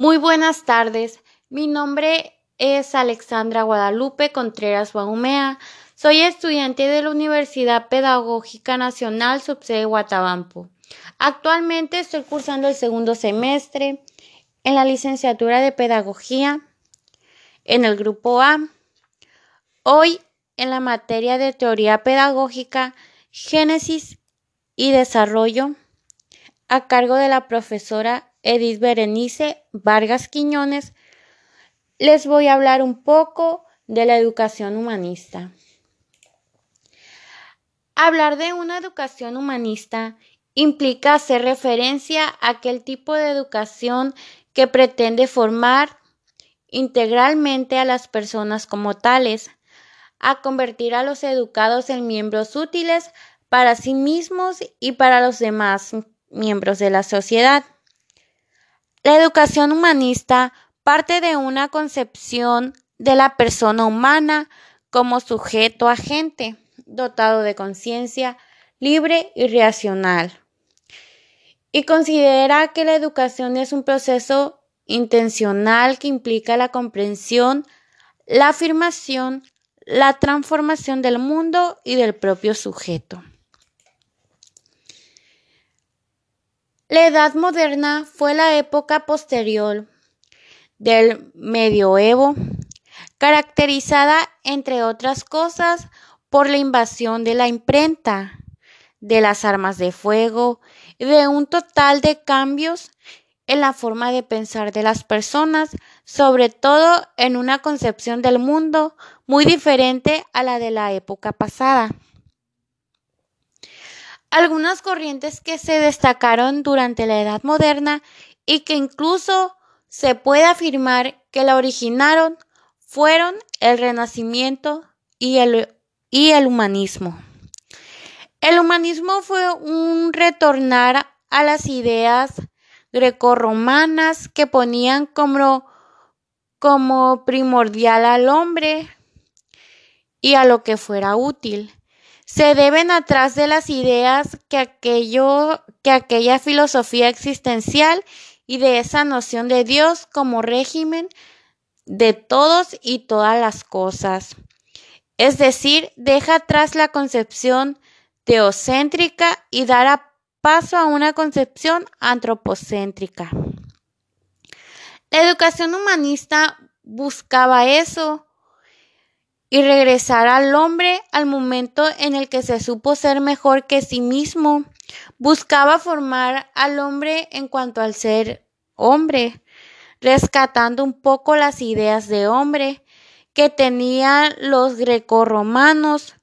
Muy buenas tardes. Mi nombre es Alexandra Guadalupe Contreras Guahumea. Soy estudiante de la Universidad Pedagógica Nacional Subsede Guatabampo. Actualmente estoy cursando el segundo semestre en la licenciatura de Pedagogía en el grupo A. Hoy en la materia de Teoría Pedagógica, Génesis y Desarrollo, a cargo de la profesora Edith Berenice Vargas Quiñones, les voy a hablar un poco de la educación humanista. Hablar de una educación humanista implica hacer referencia a aquel tipo de educación que pretende formar integralmente a las personas como tales, a convertir a los educados en miembros útiles para sí mismos y para los demás miembros de la sociedad. La educación humanista parte de una concepción de la persona humana como sujeto agente, dotado de conciencia, libre y racional. Y considera que la educación es un proceso intencional que implica la comprensión, la afirmación, la transformación del mundo y del propio sujeto. La Edad Moderna fue la época posterior del medioevo, caracterizada, entre otras cosas, por la invasión de la imprenta, de las armas de fuego y de un total de cambios en la forma de pensar de las personas, sobre todo en una concepción del mundo muy diferente a la de la época pasada. Algunas corrientes que se destacaron durante la Edad Moderna y que incluso se puede afirmar que la originaron fueron el Renacimiento y el, humanismo. El humanismo fue un retornar a las ideas grecorromanas que ponían como primordial al hombre y a lo que fuera útil se deben atrás de las ideas que, aquello, que aquella filosofía existencial y de esa noción de Dios como régimen de todos y todas las cosas. Es decir, deja atrás la concepción teocéntrica y dará paso a una concepción antropocéntrica. La educación humanista buscaba eso, y regresar al hombre al momento en el que se supo ser mejor que sí mismo. Buscaba formar al hombre en cuanto al ser hombre, rescatando un poco las ideas de hombre que tenían los grecorromanos,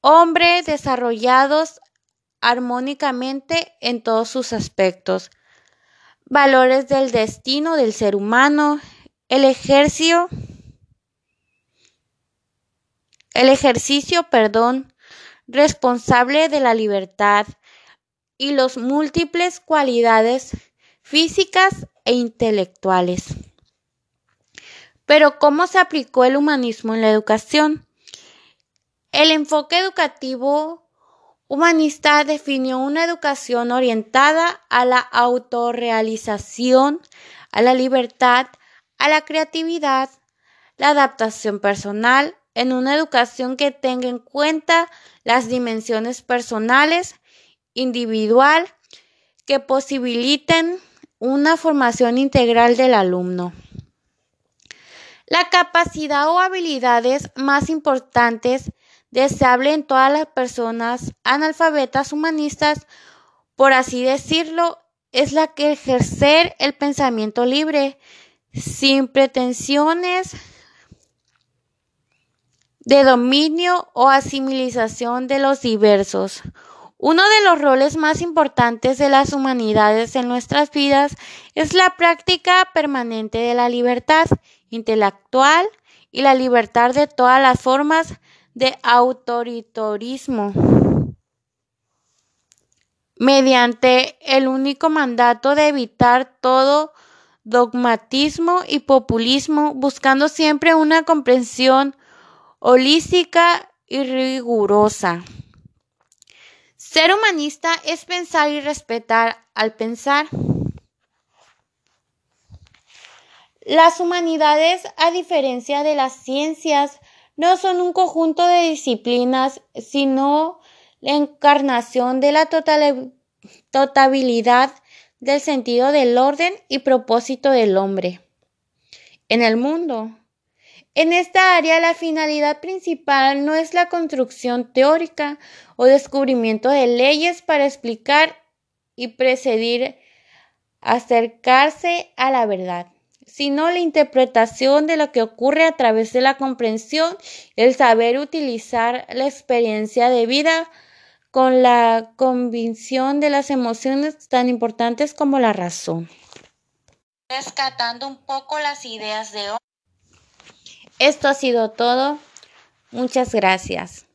hombre desarrollados armónicamente en todos sus aspectos, valores del destino del ser humano, el ejercicio el ejercicio, perdón, responsable de la libertad y las múltiples cualidades físicas e intelectuales. Pero ¿cómo se aplicó el humanismo en la educación? El enfoque educativo humanista definió una educación orientada a la autorrealización, a la libertad, a la creatividad, la adaptación personal, en una educación que tenga en cuenta las dimensiones personales, individual, que posibiliten una formación integral del alumno. La capacidad o habilidades más importantes deseable en todas las personas analfabetas humanistas, por así decirlo, es la que ejercer el pensamiento libre, sin pretensiones de dominio o asimilización de los diversos. Uno de los roles más importantes de las humanidades en nuestras vidas es la práctica permanente de la libertad intelectual y la libertad de todas las formas de autoritarismo mediante el único mandato de evitar todo dogmatismo y populismo, buscando siempre una comprensión holística y rigurosa. Ser humanista es pensar y respetar al pensar. Las humanidades, a diferencia de las ciencias, no son un conjunto de disciplinas, sino la encarnación de la totalidad del sentido del orden y propósito del hombre en el mundo. En esta área la finalidad principal no es la construcción teórica o descubrimiento de leyes para explicar y precedir, acercarse a la verdad, sino la interpretación de lo que ocurre a través de la comprensión, el saber utilizar la experiencia de vida con la convicción de las emociones tan importantes como la razón. Rescatando un poco las ideas de. Esto ha sido todo. Muchas gracias.